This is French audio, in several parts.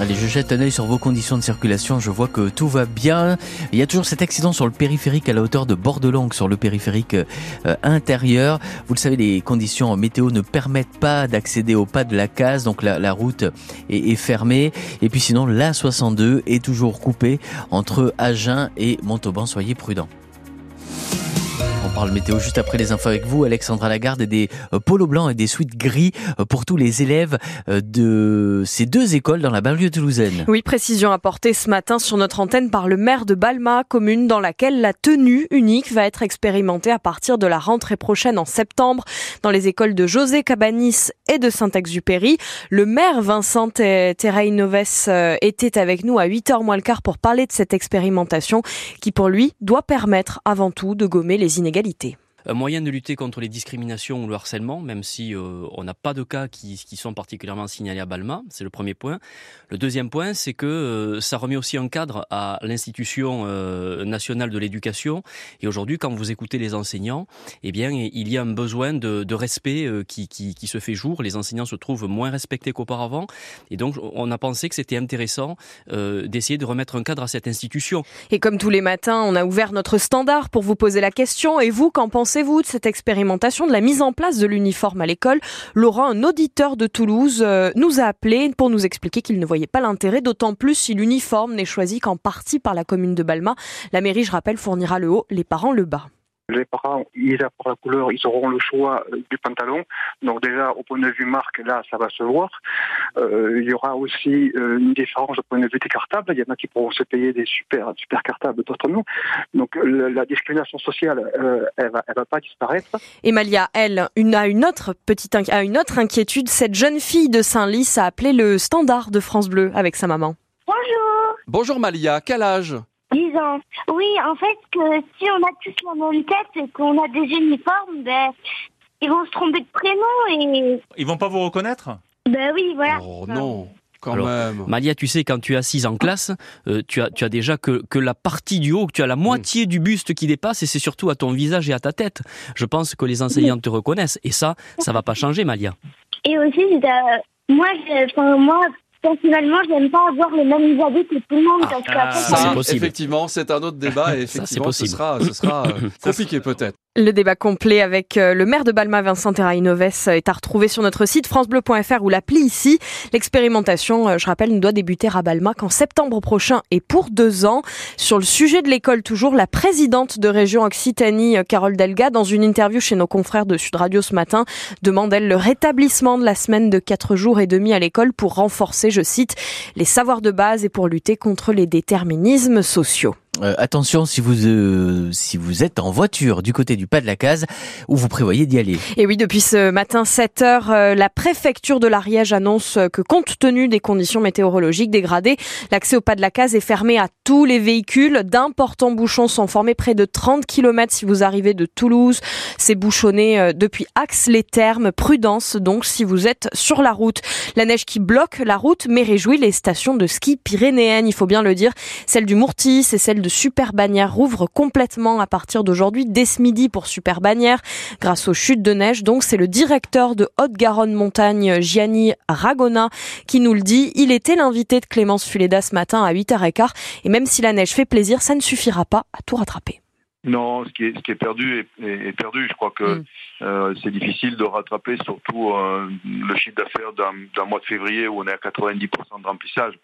Allez, je jette un œil sur vos conditions de circulation. Je vois que tout va bien. Il y a toujours cet accident sur le périphérique à la hauteur de Bordelangue, sur le périphérique euh, intérieur. Vous le savez, les conditions météo ne permettent pas d'accéder au pas de la case, donc la, route est, est, fermée. Et puis sinon, la 62 est toujours coupée entre Agen et Montauban. Soyez prudents. Parle météo juste après les infos avec vous, Alexandra Lagarde, et des euh, polos blancs et des suites gris euh, pour tous les élèves euh, de ces deux écoles dans la banlieue toulousaine. Oui, précision apportée ce matin sur notre antenne par le maire de Balma, commune dans laquelle la tenue unique va être expérimentée à partir de la rentrée prochaine en septembre dans les écoles de José Cabanis et de Saint-Exupéry. Le maire Vincent Terrainoves était avec nous à 8h moins le quart pour parler de cette expérimentation qui pour lui doit permettre avant tout de gommer les inégalités égalité un moyen de lutter contre les discriminations ou le harcèlement, même si euh, on n'a pas de cas qui, qui, sont particulièrement signalés à Balma. C'est le premier point. Le deuxième point, c'est que euh, ça remet aussi un cadre à l'institution euh, nationale de l'éducation. Et aujourd'hui, quand vous écoutez les enseignants, eh bien, il y a un besoin de, de respect qui, qui, qui, se fait jour. Les enseignants se trouvent moins respectés qu'auparavant. Et donc, on a pensé que c'était intéressant d'essayer de remettre un cadre à cette institution. Et comme tous les matins, on a ouvert notre standard pour vous poser la question. Et vous, qu'en pensez? Pensez-vous de cette expérimentation, de la mise en place de l'uniforme à l'école? Laurent, un auditeur de Toulouse, euh, nous a appelé pour nous expliquer qu'il ne voyait pas l'intérêt, d'autant plus si l'uniforme n'est choisi qu'en partie par la commune de Balma. La mairie, je rappelle, fournira le haut, les parents le bas les parents, ils pour la couleur, ils auront le choix euh, du pantalon. Donc déjà, au point de vue marque, là, ça va se voir. Euh, il y aura aussi euh, une différence au point de vue des cartables. Il y en a qui pourront se payer des super, super cartables, d'autres non. Donc la discrimination sociale, elle va, elle va pas disparaître. Emalia, elle, une, a une autre petite, a une autre inquiétude. Cette jeune fille de Saint-Lys a appelé le standard de France Bleu avec sa maman. Bonjour. Bonjour Malia, quel âge? 10 ans. Oui, en fait, que si on a tous la même tête et qu'on a des uniformes, ben, ils vont se tromper de prénom et... Ils vont pas vous reconnaître? Ben oui, voilà. Oh non quand même. Malia, tu sais, quand tu es assise en classe, euh, tu, as, tu as déjà que, que la partie du haut, que tu as la moitié du buste qui dépasse, et c'est surtout à ton visage et à ta tête. Je pense que les enseignants te reconnaissent, et ça, ça va pas changer, Malia. Et aussi, moi, je, moi, personnellement, j'aime pas avoir les mêmes habits que tout le monde. parce ah, ça, effectivement, c'est un autre débat et effectivement, ce sera, ce sera euh, compliqué peut-être. Le débat complet avec euh, le maire de Balma, Vincent Terrainoves, est à retrouver sur notre site francebleu.fr ou l'appli ici. L'expérimentation, euh, je rappelle, ne doit débuter à Balma qu'en septembre prochain et pour deux ans. Sur le sujet de l'école, toujours, la présidente de région Occitanie, Carole Delga, dans une interview chez nos confrères de Sud Radio ce matin, demande, elle, le rétablissement de la semaine de quatre jours et demi à l'école pour renforcer je cite, les savoirs de base et pour lutter contre les déterminismes sociaux. Euh, attention si vous euh, si vous êtes en voiture du côté du pas de la case où vous prévoyez d'y aller. Et oui, depuis ce matin 7 heures, euh, la préfecture de l'Ariège annonce que compte tenu des conditions météorologiques dégradées, l'accès au pas de la case est fermé à tous les véhicules. D'importants bouchons sont formés près de 30 km si vous arrivez de Toulouse. C'est bouchonné depuis Axe-les-Thermes. Prudence donc si vous êtes sur la route. La neige qui bloque la route mais réjouit les stations de ski pyrénéennes, il faut bien le dire. Celle du Mourtis et celle de Super Bagnères rouvre complètement à partir d'aujourd'hui dès ce midi pour Super Bagnères grâce aux chutes de neige. Donc c'est le directeur de Haute-Garonne Montagne, Gianni Ragona, qui nous le dit. Il était l'invité de Clémence Fuleda ce matin à 8h15 et même si la neige fait plaisir, ça ne suffira pas à tout rattraper. Non, ce qui est, ce qui est perdu est, perdu. Je crois que mm. euh, c'est difficile de rattraper surtout euh, le chiffre d'affaires d'un mois de février où on est à 90% de remplissage.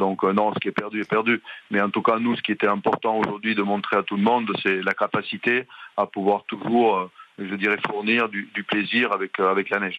Donc euh, non, ce qui est perdu est perdu. Mais en tout cas, nous, ce qui était important aujourd'hui de montrer à tout le monde, c'est la capacité à pouvoir toujours, euh, je dirais, fournir du, plaisir avec, euh, avec la neige.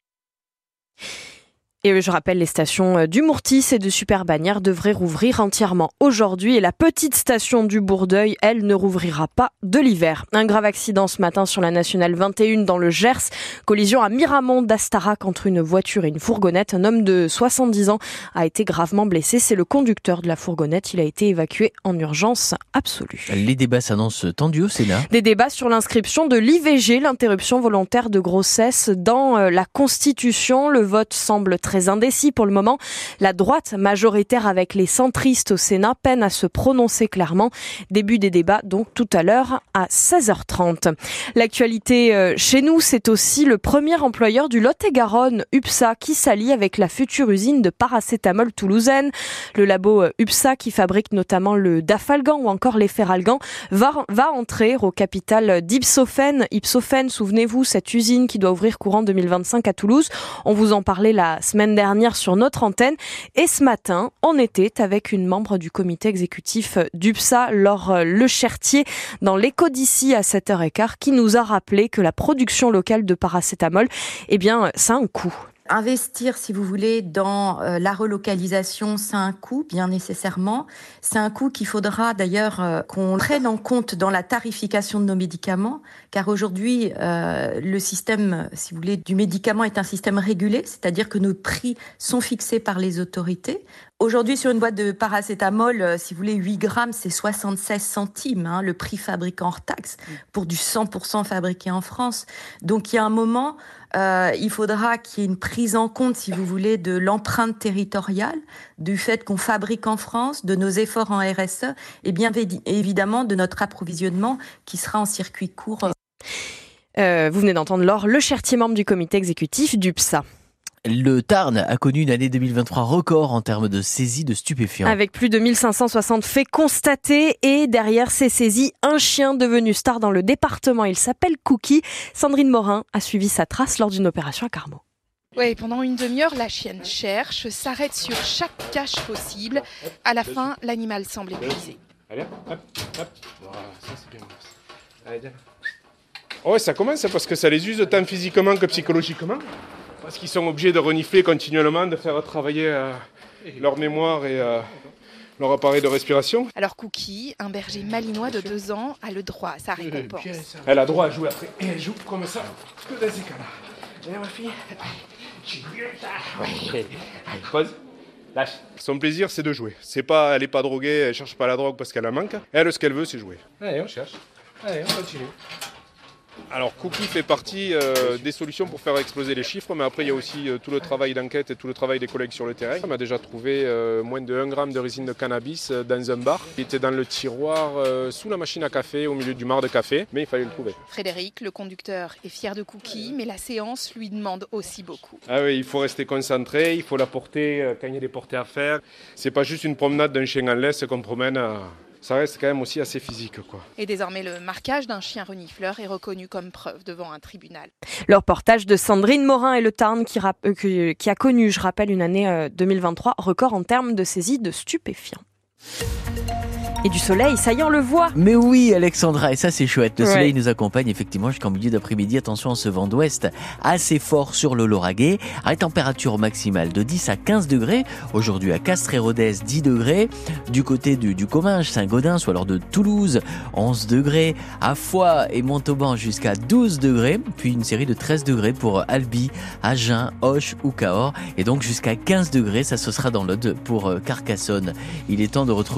Et je rappelle, les stations euh, du Mourtis et de Superbannière devraient rouvrir entièrement aujourd'hui et la petite station du Bourdeuil, elle, ne rouvrira pas de l'hiver. Un grave accident ce matin sur la nationale 21 dans le Gers. Collision à Miramont d'Astarac entre une voiture et une fourgonnette. Un homme de 70 ans a été gravement blessé. C'est le conducteur de la fourgonnette. Il a été évacué en urgence absolue. Les débats s'annoncent tendus au Sénat. Des débats sur l'inscription de l'IVG, l'interruption volontaire de grossesse, dans euh, la Constitution. Le vote semble très très indécis pour le moment. La droite majoritaire avec les centristes au Sénat peine à se prononcer clairement. Début des débats donc tout à l'heure à 16h30. L'actualité euh, chez nous, c'est aussi le premier employeur du Lot-et-Garonne, UPSA, qui s'allie avec la future usine de paracétamol toulousaine. Le labo euh, UPSA, qui fabrique notamment le Dafalgan ou encore les Feralgan, va, va entrer au capital d'Ipsophène. Ipsophène, souvenez-vous, cette usine qui doit ouvrir courant 2025 à Toulouse. On vous en parlait la semaine dernière sur notre antenne. Et ce matin, on était avec une membre du comité exécutif d'UPSA, Laure Le Chertier, dans l'écho d'ici à 7h15, qui nous a rappelé que la production locale de paracétamol, eh bien, ça a un coût investir, si vous voulez, dans euh, la relocalisation, c'est un coût, bien nécessairement. C'est un coût qu'il faudra d'ailleurs euh, qu'on prenne en compte dans la tarification de nos médicaments, car aujourd'hui, euh, le système, si vous voulez, du médicament est un système régulé, c'est-à-dire que nos prix sont fixés par les autorités. Aujourd'hui, sur une boîte de paracétamol, si vous voulez, 8 grammes, c'est 76 centimes, hein, le prix fabriqué hors taxe, pour du 100% fabriqué en France. Donc, il y a un moment, euh, il faudra qu'il y ait une prise en compte, si vous voulez, de l'empreinte territoriale, du fait qu'on fabrique en France, de nos efforts en RSE, et bien évidemment de notre approvisionnement qui sera en circuit court. Euh, vous venez d'entendre Laure Le Chertier, membre du comité exécutif du PSA. Le Tarn a connu une année 2023 record en termes de saisie de stupéfiants. Avec plus de 1560 faits constatés et derrière ces saisies, un chien devenu star dans le département. Il s'appelle Cookie. Sandrine Morin a suivi sa trace lors d'une opération à Carmo. Oui, pendant une demi-heure, la chienne cherche, s'arrête sur chaque cache possible. À la fin, l'animal semble épuisé. Allez, hop, hop. ça c'est bien. Allez, Ouais, ça commence parce que ça les use tant physiquement que psychologiquement. Parce qu'ils sont obligés de renifler continuellement, de faire travailler euh, leur mémoire et euh, leur appareil de respiration. Alors Cookie, un berger malinois de deux ans, a le droit à sa récompense. Elle a droit à jouer après. Et elle joue comme ça, que dans ces cas-là. Ma fille, pose. Lâche. Son plaisir, c'est de jouer. C'est pas, elle est pas droguée, elle cherche pas la drogue parce qu'elle la manque. Elle, ce qu'elle veut, c'est jouer. Allez, on cherche. Allez, on continue. Alors Cookie fait partie euh, des solutions pour faire exploser les chiffres, mais après il y a aussi euh, tout le travail d'enquête et tout le travail des collègues sur le terrain. On a déjà trouvé euh, moins de 1 gramme de résine de cannabis dans un bar qui était dans le tiroir sous la machine à café au milieu du mar de café, mais il fallait le trouver. Frédéric, le conducteur, est fier de Cookie, mais la séance lui demande aussi beaucoup. Ah oui, il faut rester concentré, il faut la porter quand il y a des portées à faire. C'est pas juste une promenade d'un chien en laisse qu'on promène ça reste quand même aussi assez physique. Quoi. Et désormais, le marquage d'un chien renifleur est reconnu comme preuve devant un tribunal. Le reportage de Sandrine Morin et le Tarn qui, euh, qui a connu, je rappelle, une année 2023 euh, record en termes de saisie de stupéfiants. Et du soleil, ça y est, on le voit. Mais oui, Alexandra, et ça c'est chouette. Le soleil nous accompagne effectivement jusqu'en milieu d'après-midi. Attention à ce vent d'ouest assez fort sur le Lauragais. À température maximale de 10 à 15 degrés. Aujourd'hui à Castres et Rodez, 10 degrés. Du côté du, du Comminges, Saint-Gaudens ou alors de Toulouse, 11 degrés. À Foix et Montauban jusqu'à 12 degrés. Puis une série de 13 degrés pour Albi, Agen, Hoche ou Cahors. Et donc jusqu'à 15 degrés, ça ce sera dans l'Aude pour euh, Carcassonne. Il est temps de retrouver